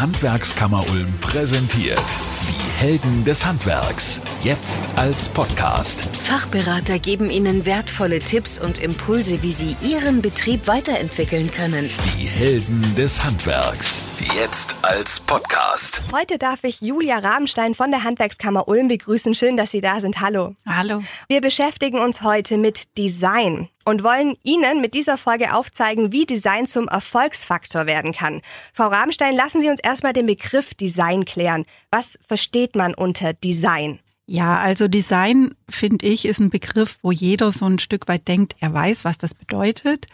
Handwerkskammer Ulm präsentiert. Die Helden des Handwerks. Jetzt als Podcast. Fachberater geben Ihnen wertvolle Tipps und Impulse, wie Sie Ihren Betrieb weiterentwickeln können. Die Helden des Handwerks. Jetzt als Podcast. Heute darf ich Julia Rabenstein von der Handwerkskammer Ulm begrüßen. Schön, dass Sie da sind. Hallo. Hallo. Wir beschäftigen uns heute mit Design und wollen Ihnen mit dieser Folge aufzeigen, wie Design zum Erfolgsfaktor werden kann. Frau Rabenstein, lassen Sie uns erstmal den Begriff Design klären. Was versteht man unter Design? Ja, also Design, finde ich, ist ein Begriff, wo jeder so ein Stück weit denkt, er weiß, was das bedeutet.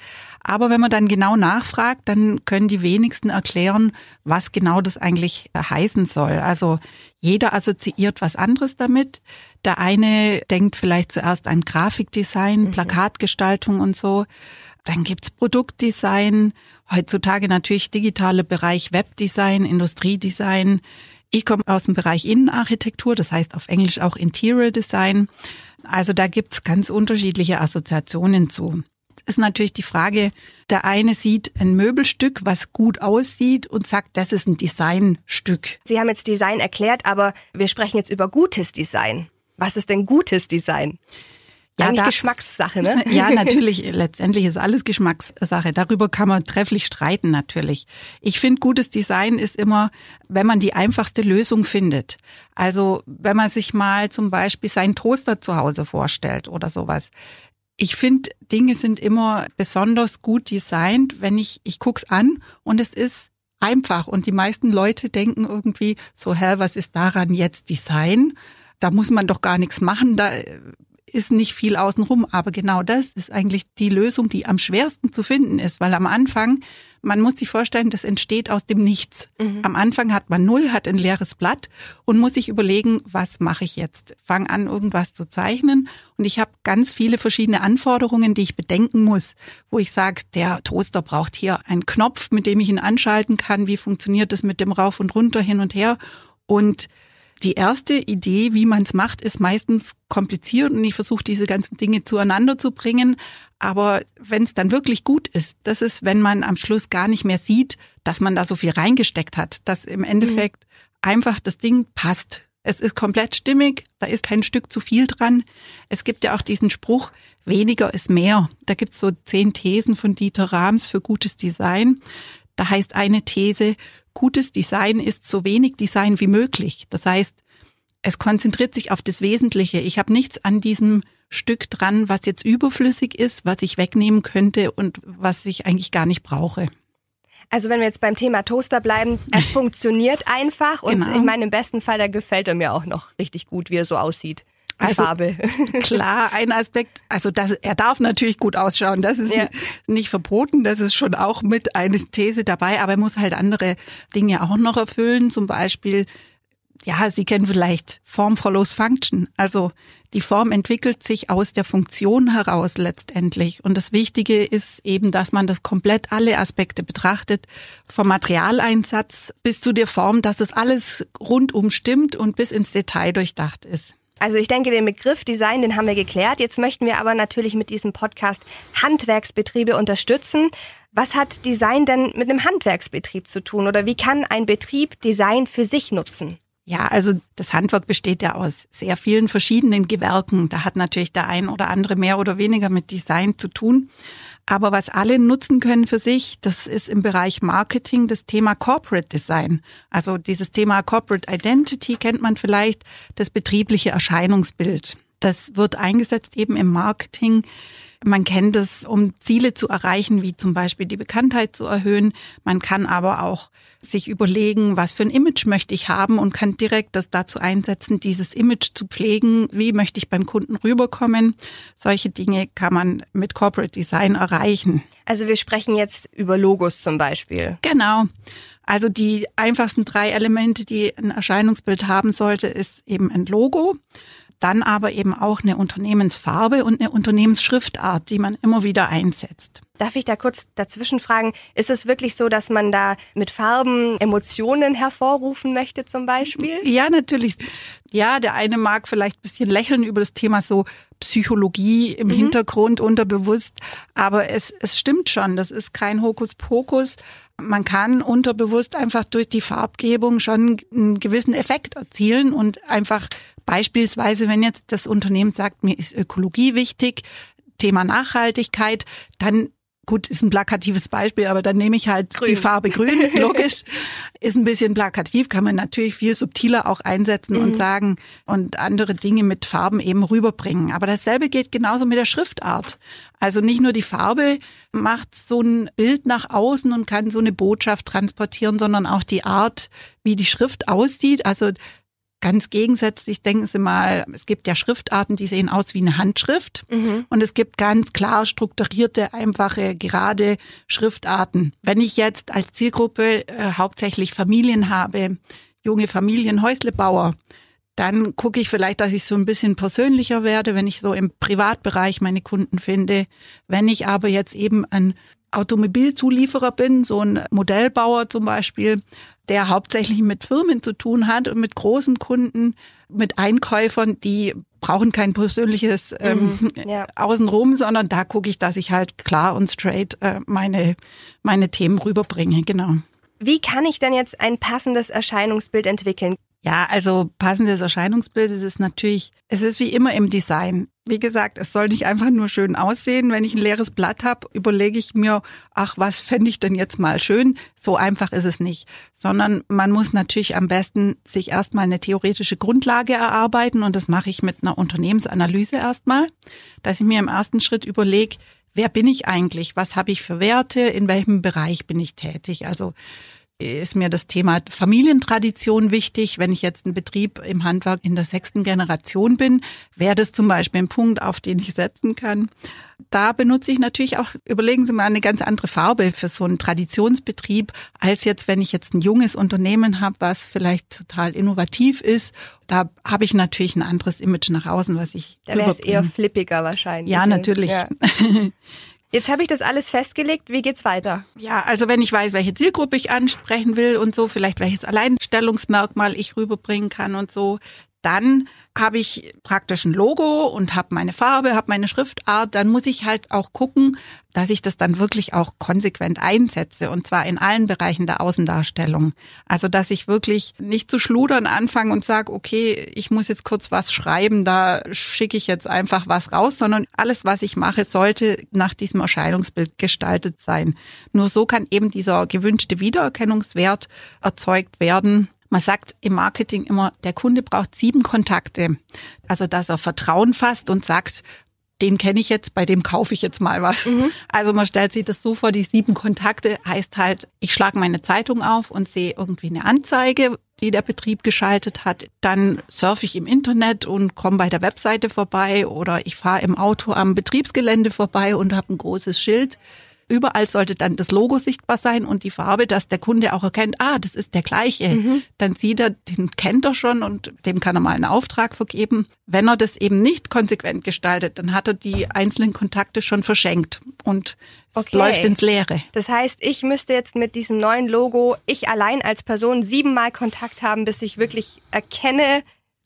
Aber wenn man dann genau nachfragt, dann können die wenigsten erklären, was genau das eigentlich heißen soll. Also jeder assoziiert was anderes damit. Der eine denkt vielleicht zuerst an Grafikdesign, mhm. Plakatgestaltung und so. Dann gibt's Produktdesign, heutzutage natürlich digitale Bereich Webdesign, Industriedesign. Ich komme aus dem Bereich Innenarchitektur, das heißt auf Englisch auch Interior Design. Also da gibt's ganz unterschiedliche Assoziationen zu. ist natürlich die Frage, der eine sieht ein Möbelstück, was gut aussieht und sagt, das ist ein Designstück. Sie haben jetzt Design erklärt, aber wir sprechen jetzt über gutes Design. Was ist denn gutes Design? Ja, Eigentlich da, Geschmackssache, ne? Ja, natürlich. Letztendlich ist alles Geschmackssache. Darüber kann man trefflich streiten, natürlich. Ich finde, gutes Design ist immer, wenn man die einfachste Lösung findet. Also, wenn man sich mal zum Beispiel seinen Toaster zu Hause vorstellt oder sowas. Ich finde, Dinge sind immer besonders gut designt, wenn ich, ich guck's an und es ist einfach. Und die meisten Leute denken irgendwie so, hä, was ist daran jetzt Design? Da muss man doch gar nichts machen. Da ist nicht viel außenrum. Aber genau das ist eigentlich die Lösung, die am schwersten zu finden ist, weil am Anfang, man muss sich vorstellen, das entsteht aus dem Nichts. Mhm. Am Anfang hat man null, hat ein leeres Blatt und muss sich überlegen, was mache ich jetzt? Fang an, irgendwas zu zeichnen. Und ich habe ganz viele verschiedene Anforderungen, die ich bedenken muss, wo ich sage, der Toaster braucht hier einen Knopf, mit dem ich ihn anschalten kann. Wie funktioniert das mit dem Rauf und runter hin und her? Und die erste Idee, wie man es macht, ist meistens kompliziert und ich versuche diese ganzen Dinge zueinander zu bringen. Aber wenn es dann wirklich gut ist, das ist, wenn man am Schluss gar nicht mehr sieht, dass man da so viel reingesteckt hat, dass im Endeffekt mhm. einfach das Ding passt. Es ist komplett stimmig, da ist kein Stück zu viel dran. Es gibt ja auch diesen Spruch, weniger ist mehr. Da gibt's so zehn Thesen von Dieter Rahms für gutes Design. Da heißt eine These, gutes Design ist so wenig Design wie möglich. Das heißt, es konzentriert sich auf das Wesentliche. Ich habe nichts an diesem Stück dran, was jetzt überflüssig ist, was ich wegnehmen könnte und was ich eigentlich gar nicht brauche. Also wenn wir jetzt beim Thema Toaster bleiben, er funktioniert einfach und genau. ich meine, im besten Fall, da gefällt er mir auch noch richtig gut, wie er so aussieht. Also Farbe. klar, ein Aspekt, also das, er darf natürlich gut ausschauen, das ist ja. nicht verboten, das ist schon auch mit eine These dabei, aber er muss halt andere Dinge auch noch erfüllen, zum Beispiel ja, Sie kennen vielleicht Form follows Function. Also die Form entwickelt sich aus der Funktion heraus letztendlich. Und das Wichtige ist eben, dass man das komplett alle Aspekte betrachtet, vom Materialeinsatz bis zu der Form, dass es alles rundum stimmt und bis ins Detail durchdacht ist. Also ich denke, den Begriff Design, den haben wir geklärt. Jetzt möchten wir aber natürlich mit diesem Podcast Handwerksbetriebe unterstützen. Was hat Design denn mit einem Handwerksbetrieb zu tun? Oder wie kann ein Betrieb Design für sich nutzen? Ja, also das Handwerk besteht ja aus sehr vielen verschiedenen Gewerken. Da hat natürlich der ein oder andere mehr oder weniger mit Design zu tun. Aber was alle nutzen können für sich, das ist im Bereich Marketing das Thema Corporate Design. Also dieses Thema Corporate Identity kennt man vielleicht, das betriebliche Erscheinungsbild. Das wird eingesetzt eben im Marketing. Man kennt es, um Ziele zu erreichen, wie zum Beispiel die Bekanntheit zu erhöhen. Man kann aber auch sich überlegen, was für ein Image möchte ich haben und kann direkt das dazu einsetzen, dieses Image zu pflegen. Wie möchte ich beim Kunden rüberkommen? Solche Dinge kann man mit Corporate Design erreichen. Also wir sprechen jetzt über Logos zum Beispiel. Genau. Also die einfachsten drei Elemente, die ein Erscheinungsbild haben sollte, ist eben ein Logo dann aber eben auch eine Unternehmensfarbe und eine Unternehmensschriftart, die man immer wieder einsetzt. Darf ich da kurz dazwischen fragen, ist es wirklich so, dass man da mit Farben Emotionen hervorrufen möchte zum Beispiel? Ja, natürlich. Ja, der eine mag vielleicht ein bisschen lächeln über das Thema so Psychologie im mhm. Hintergrund unterbewusst, aber es, es stimmt schon, das ist kein Hokuspokus. Man kann unterbewusst einfach durch die Farbgebung schon einen gewissen Effekt erzielen und einfach beispielsweise, wenn jetzt das Unternehmen sagt, mir ist Ökologie wichtig, Thema Nachhaltigkeit, dann gut, ist ein plakatives Beispiel, aber dann nehme ich halt grün. die Farbe grün, logisch. ist ein bisschen plakativ, kann man natürlich viel subtiler auch einsetzen mhm. und sagen und andere Dinge mit Farben eben rüberbringen. Aber dasselbe geht genauso mit der Schriftart. Also nicht nur die Farbe macht so ein Bild nach außen und kann so eine Botschaft transportieren, sondern auch die Art, wie die Schrift aussieht. Also Ganz gegensätzlich denken Sie mal, es gibt ja Schriftarten, die sehen aus wie eine Handschrift. Mhm. Und es gibt ganz klar strukturierte, einfache, gerade Schriftarten. Wenn ich jetzt als Zielgruppe äh, hauptsächlich Familien habe, junge Familien, Häuslebauer, dann gucke ich vielleicht, dass ich so ein bisschen persönlicher werde, wenn ich so im Privatbereich meine Kunden finde. Wenn ich aber jetzt eben ein Automobilzulieferer bin, so ein Modellbauer zum Beispiel, der hauptsächlich mit Firmen zu tun hat und mit großen Kunden, mit Einkäufern, die brauchen kein persönliches ähm, mhm, ja. Außenrum, sondern da gucke ich, dass ich halt klar und straight äh, meine, meine Themen rüberbringe, genau. Wie kann ich denn jetzt ein passendes Erscheinungsbild entwickeln? Ja, also passendes Erscheinungsbild ist natürlich, es ist wie immer im Design. Wie gesagt, es soll nicht einfach nur schön aussehen. Wenn ich ein leeres Blatt habe, überlege ich mir, ach, was fände ich denn jetzt mal schön? So einfach ist es nicht. Sondern man muss natürlich am besten sich erstmal eine theoretische Grundlage erarbeiten und das mache ich mit einer Unternehmensanalyse erstmal, dass ich mir im ersten Schritt überlege, wer bin ich eigentlich? Was habe ich für Werte? In welchem Bereich bin ich tätig? Also ist mir das Thema Familientradition wichtig. Wenn ich jetzt ein Betrieb im Handwerk in der sechsten Generation bin, wäre das zum Beispiel ein Punkt, auf den ich setzen kann. Da benutze ich natürlich auch, überlegen Sie mal, eine ganz andere Farbe für so einen Traditionsbetrieb, als jetzt, wenn ich jetzt ein junges Unternehmen habe, was vielleicht total innovativ ist. Da habe ich natürlich ein anderes Image nach außen, was ich. Da wäre es eher flippiger wahrscheinlich. Ja, natürlich. Ja. Jetzt habe ich das alles festgelegt. Wie geht's weiter? Ja, also wenn ich weiß, welche Zielgruppe ich ansprechen will und so, vielleicht welches Alleinstellungsmerkmal ich rüberbringen kann und so, dann habe ich praktisch ein Logo und habe meine Farbe, habe meine Schriftart, dann muss ich halt auch gucken, dass ich das dann wirklich auch konsequent einsetze und zwar in allen Bereichen der Außendarstellung. Also dass ich wirklich nicht zu schludern anfange und sage, okay, ich muss jetzt kurz was schreiben, da schicke ich jetzt einfach was raus, sondern alles, was ich mache, sollte nach diesem Erscheinungsbild gestaltet sein. Nur so kann eben dieser gewünschte Wiedererkennungswert erzeugt werden man sagt im Marketing immer, der Kunde braucht sieben Kontakte. Also, dass er Vertrauen fasst und sagt, den kenne ich jetzt, bei dem kaufe ich jetzt mal was. Mhm. Also man stellt sich das so vor, die sieben Kontakte heißt halt, ich schlage meine Zeitung auf und sehe irgendwie eine Anzeige, die der Betrieb geschaltet hat. Dann surfe ich im Internet und komme bei der Webseite vorbei oder ich fahre im Auto am Betriebsgelände vorbei und habe ein großes Schild Überall sollte dann das Logo sichtbar sein und die Farbe, dass der Kunde auch erkennt, ah, das ist der gleiche. Mhm. Dann sieht er, den kennt er schon und dem kann er mal einen Auftrag vergeben. Wenn er das eben nicht konsequent gestaltet, dann hat er die einzelnen Kontakte schon verschenkt und es okay. läuft ins Leere. Das heißt, ich müsste jetzt mit diesem neuen Logo, ich allein als Person siebenmal Kontakt haben, bis ich wirklich erkenne,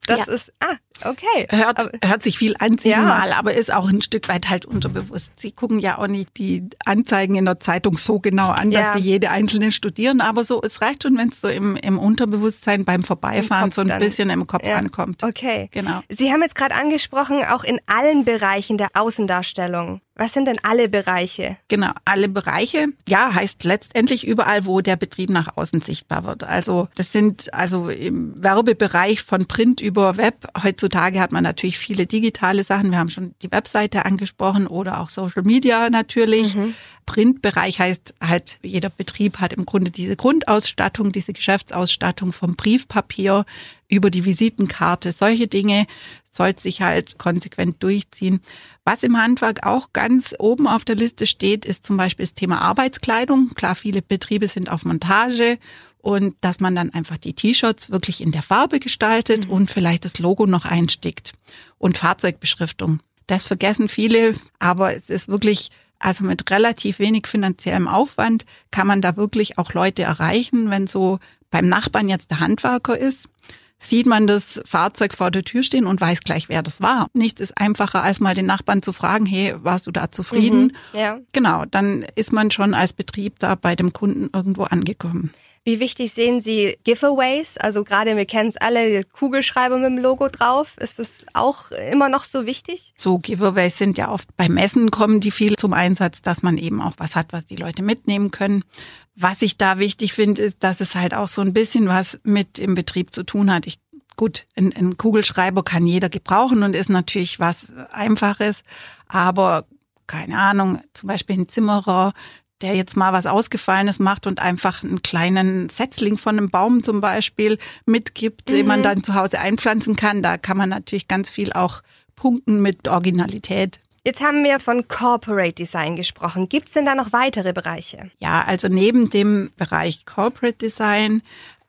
das ja. ist, ah, okay. Hört, aber, hört sich viel an, siebenmal, ja. aber ist auch ein Stück weit halt unterbewusst. Sie gucken ja auch nicht die Anzeigen in der Zeitung so genau an, ja. dass sie jede einzelne studieren, aber so, es reicht schon, wenn es so im, im Unterbewusstsein beim Vorbeifahren so ein dann. bisschen im Kopf ja. ankommt. Okay. Genau. Sie haben jetzt gerade angesprochen, auch in allen Bereichen der Außendarstellung. Was sind denn alle Bereiche? Genau, alle Bereiche. Ja, heißt letztendlich überall, wo der Betrieb nach außen sichtbar wird. Also das sind also im Werbebereich von Print über Web. Heutzutage hat man natürlich viele digitale Sachen. Wir haben schon die Webseite angesprochen oder auch Social Media natürlich. Mhm. Printbereich heißt halt, jeder Betrieb hat im Grunde diese Grundausstattung, diese Geschäftsausstattung vom Briefpapier über die Visitenkarte. Solche Dinge soll sich halt konsequent durchziehen. Was im Handwerk auch ganz oben auf der Liste steht, ist zum Beispiel das Thema Arbeitskleidung. Klar, viele Betriebe sind auf Montage und dass man dann einfach die T-Shirts wirklich in der Farbe gestaltet mhm. und vielleicht das Logo noch einstickt. Und Fahrzeugbeschriftung. Das vergessen viele, aber es ist wirklich also mit relativ wenig finanziellem Aufwand kann man da wirklich auch Leute erreichen, wenn so beim Nachbarn jetzt der Handwerker ist, sieht man das Fahrzeug vor der Tür stehen und weiß gleich, wer das war. Nichts ist einfacher, als mal den Nachbarn zu fragen, hey, warst du da zufrieden? Mhm, ja. Genau, dann ist man schon als Betrieb da bei dem Kunden irgendwo angekommen. Wie wichtig sehen Sie Giveaways? Also gerade, wir kennen es alle, Kugelschreiber mit dem Logo drauf. Ist das auch immer noch so wichtig? So Giveaways sind ja oft bei Messen kommen die viel zum Einsatz, dass man eben auch was hat, was die Leute mitnehmen können. Was ich da wichtig finde, ist, dass es halt auch so ein bisschen was mit im Betrieb zu tun hat. Ich Gut, ein, ein Kugelschreiber kann jeder gebrauchen und ist natürlich was Einfaches, aber keine Ahnung, zum Beispiel ein Zimmerer, der jetzt mal was Ausgefallenes macht und einfach einen kleinen Setzling von einem Baum zum Beispiel mitgibt, mhm. den man mhm. dann zu Hause einpflanzen kann. Da kann man natürlich ganz viel auch punkten mit Originalität. Jetzt haben wir von Corporate Design gesprochen. Gibt es denn da noch weitere Bereiche? Ja, also neben dem Bereich Corporate Design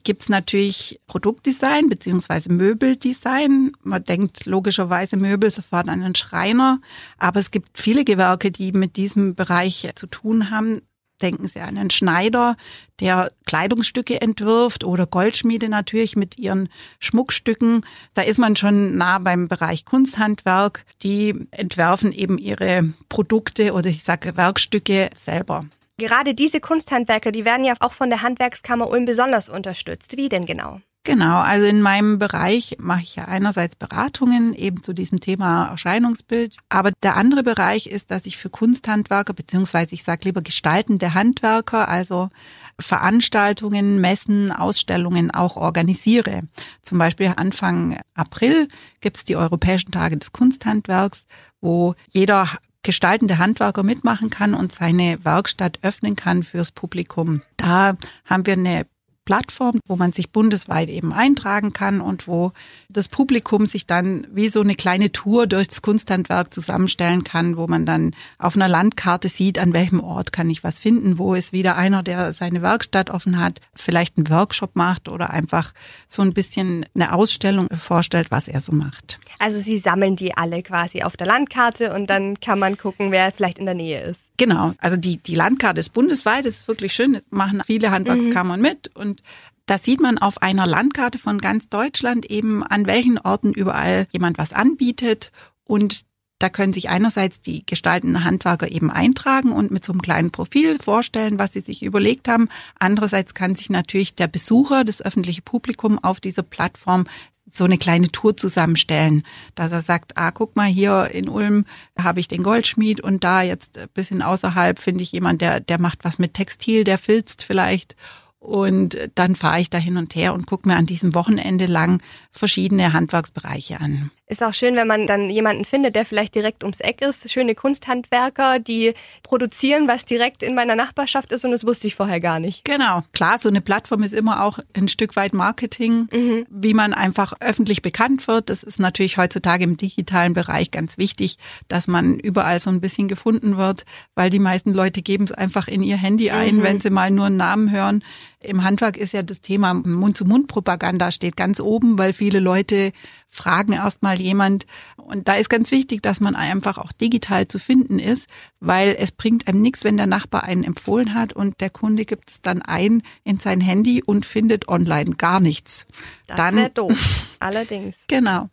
gibt's natürlich Produktdesign beziehungsweise Möbeldesign. Man denkt logischerweise Möbel sofort an einen Schreiner, aber es gibt viele Gewerke, die mit diesem Bereich zu tun haben. Denken Sie an einen Schneider, der Kleidungsstücke entwirft oder Goldschmiede natürlich mit ihren Schmuckstücken. Da ist man schon nah beim Bereich Kunsthandwerk. Die entwerfen eben ihre Produkte oder ich sage Werkstücke selber. Gerade diese Kunsthandwerker, die werden ja auch von der Handwerkskammer Ulm besonders unterstützt. Wie denn genau? Genau, also in meinem Bereich mache ich ja einerseits Beratungen eben zu diesem Thema Erscheinungsbild, aber der andere Bereich ist, dass ich für Kunsthandwerker beziehungsweise ich sage lieber gestaltende Handwerker, also Veranstaltungen, Messen, Ausstellungen auch organisiere. Zum Beispiel Anfang April gibt es die Europäischen Tage des Kunsthandwerks, wo jeder gestaltende Handwerker mitmachen kann und seine Werkstatt öffnen kann fürs Publikum. Da haben wir eine Plattform, wo man sich bundesweit eben eintragen kann und wo das Publikum sich dann wie so eine kleine Tour durchs Kunsthandwerk zusammenstellen kann, wo man dann auf einer Landkarte sieht, an welchem Ort kann ich was finden, wo ist wieder einer, der seine Werkstatt offen hat, vielleicht einen Workshop macht oder einfach so ein bisschen eine Ausstellung vorstellt, was er so macht. Also Sie sammeln die alle quasi auf der Landkarte und dann kann man gucken, wer vielleicht in der Nähe ist. Genau, also die, die Landkarte ist bundesweit, das ist wirklich schön, das machen viele Handwerkskammern mhm. mit und da sieht man auf einer Landkarte von ganz Deutschland eben, an welchen Orten überall jemand was anbietet und da können sich einerseits die gestaltenden Handwerker eben eintragen und mit so einem kleinen Profil vorstellen, was sie sich überlegt haben. Andererseits kann sich natürlich der Besucher, das öffentliche Publikum auf dieser Plattform so eine kleine Tour zusammenstellen, dass er sagt, ah, guck mal, hier in Ulm habe ich den Goldschmied und da jetzt ein bisschen außerhalb finde ich jemand, der, der macht was mit Textil, der filzt vielleicht und dann fahre ich da hin und her und gucke mir an diesem Wochenende lang verschiedene Handwerksbereiche an. Ist auch schön, wenn man dann jemanden findet, der vielleicht direkt ums Eck ist. Schöne Kunsthandwerker, die produzieren, was direkt in meiner Nachbarschaft ist und das wusste ich vorher gar nicht. Genau. Klar, so eine Plattform ist immer auch ein Stück weit Marketing, mhm. wie man einfach öffentlich bekannt wird. Das ist natürlich heutzutage im digitalen Bereich ganz wichtig, dass man überall so ein bisschen gefunden wird, weil die meisten Leute geben es einfach in ihr Handy ein, mhm. wenn sie mal nur einen Namen hören. Im Handwerk ist ja das Thema Mund-zu-Mund-Propaganda steht ganz oben, weil viele Leute fragen erstmal jemand. Und da ist ganz wichtig, dass man einfach auch digital zu finden ist, weil es bringt einem nichts, wenn der Nachbar einen empfohlen hat und der Kunde gibt es dann ein in sein Handy und findet online gar nichts. Das wäre doof. Allerdings. Genau.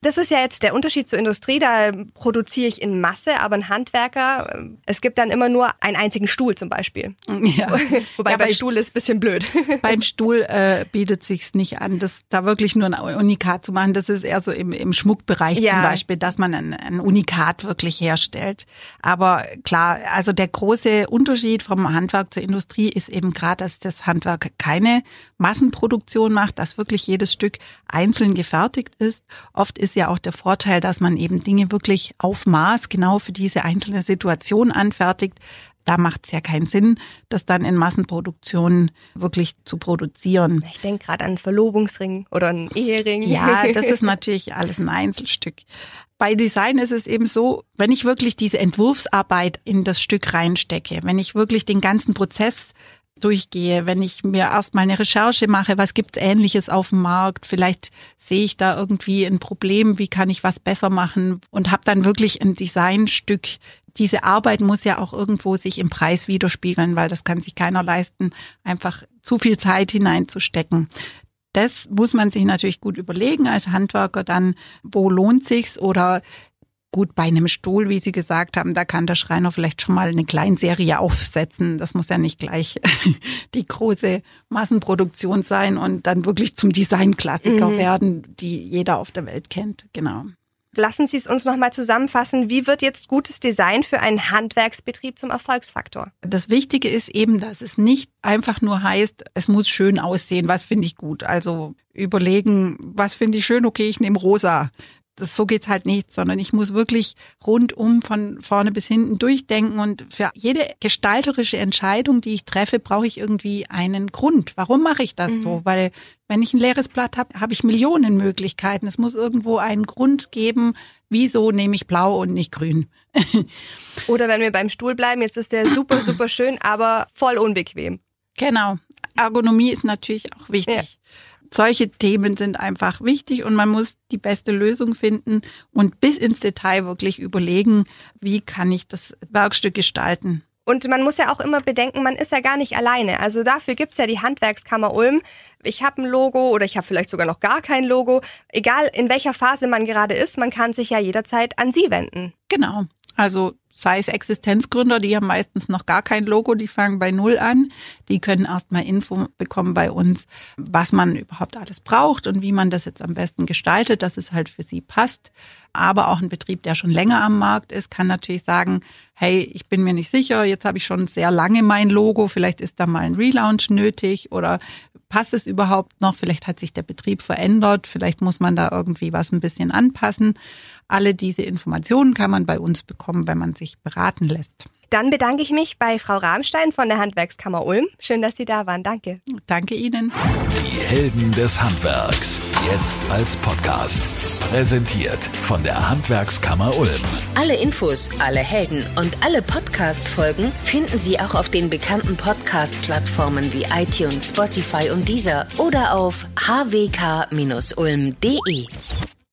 Das ist ja jetzt der Unterschied zur Industrie. Da produziere ich in Masse, aber ein Handwerker, äh, es gibt dann immer nur einen einzigen Stuhl zum Beispiel. Ja. Wobei ja, beim Stuhl ist ein bisschen blöd. Beim Stuhl äh, bietet sich's nicht an, das da wirklich nur ein Unikat zu machen. Das ist eher so im, im Schmuckbereich ja. zum Beispiel, dass man ein, ein Unikat wirklich herstellt. Aber klar, also der große Unterschied vom Handwerk zur Industrie ist eben gerade, dass das Handwerk keine Massenproduktion macht, dass wirklich jedes Stück einzeln gefertigt ist. Oft ist ja auch der Vorteil, dass man eben Dinge wirklich auf Maß genau für diese einzelne Situation anfertigt. Da macht es ja keinen Sinn, das dann in Massenproduktion wirklich zu produzieren. Ich denke gerade an einen Verlobungsring oder einen Ehering. Ja, das ist natürlich alles ein Einzelstück. Bei Design ist es eben so, wenn ich wirklich diese Entwurfsarbeit in das Stück reinstecke, wenn ich wirklich den ganzen Prozess durchgehe, wenn ich mir erstmal eine Recherche mache, was gibt's ähnliches auf dem Markt, vielleicht sehe ich da irgendwie ein Problem, wie kann ich was besser machen und habe dann wirklich ein Designstück. Diese Arbeit muss ja auch irgendwo sich im Preis widerspiegeln, weil das kann sich keiner leisten, einfach zu viel Zeit hineinzustecken. das muss man sich natürlich gut überlegen als Handwerker dann, wo lohnt sich's oder Gut, bei einem Stuhl, wie Sie gesagt haben, da kann der Schreiner vielleicht schon mal eine Kleinserie aufsetzen. Das muss ja nicht gleich die große Massenproduktion sein und dann wirklich zum Designklassiker mhm. werden, die jeder auf der Welt kennt. Genau. Lassen Sie es uns nochmal zusammenfassen. Wie wird jetzt gutes Design für einen Handwerksbetrieb zum Erfolgsfaktor? Das Wichtige ist eben, dass es nicht einfach nur heißt, es muss schön aussehen. Was finde ich gut? Also überlegen, was finde ich schön? Okay, ich nehme rosa das, so geht's halt nicht, sondern ich muss wirklich rundum von vorne bis hinten durchdenken und für jede gestalterische Entscheidung, die ich treffe, brauche ich irgendwie einen Grund. Warum mache ich das mhm. so? Weil wenn ich ein leeres Blatt habe, habe ich Millionen Möglichkeiten. Es muss irgendwo einen Grund geben, wieso nehme ich blau und nicht grün. Oder wenn wir beim Stuhl bleiben, jetzt ist der super, super schön, aber voll unbequem. Genau. Ergonomie ist natürlich auch wichtig. Ja solche Themen sind einfach wichtig und man muss die beste Lösung finden und bis ins Detail wirklich überlegen, wie kann ich das Werkstück gestalten. Und man muss ja auch immer bedenken, man ist ja gar nicht alleine. Also dafür gibt's ja die Handwerkskammer Ulm. Ich habe ein Logo oder ich habe vielleicht sogar noch gar kein Logo. Egal in welcher Phase man gerade ist, man kann sich ja jederzeit an Sie wenden. Genau. Also sei es Existenzgründer, die haben meistens noch gar kein Logo, die fangen bei Null an. Die können erstmal Info bekommen bei uns, was man überhaupt alles braucht und wie man das jetzt am besten gestaltet, dass es halt für sie passt. Aber auch ein Betrieb, der schon länger am Markt ist, kann natürlich sagen, hey, ich bin mir nicht sicher, jetzt habe ich schon sehr lange mein Logo, vielleicht ist da mal ein Relaunch nötig oder passt es überhaupt noch? Vielleicht hat sich der Betrieb verändert, vielleicht muss man da irgendwie was ein bisschen anpassen. Alle diese Informationen kann man bei uns bekommen, wenn man sich beraten lässt. Dann bedanke ich mich bei Frau Rahmstein von der Handwerkskammer Ulm. Schön, dass Sie da waren. Danke. Danke Ihnen. Die Helden des Handwerks. Jetzt als Podcast. Präsentiert von der Handwerkskammer Ulm. Alle Infos, alle Helden und alle Podcast-Folgen finden Sie auch auf den bekannten Podcast-Plattformen wie iTunes, Spotify und Deezer oder auf hwk-ulm.de.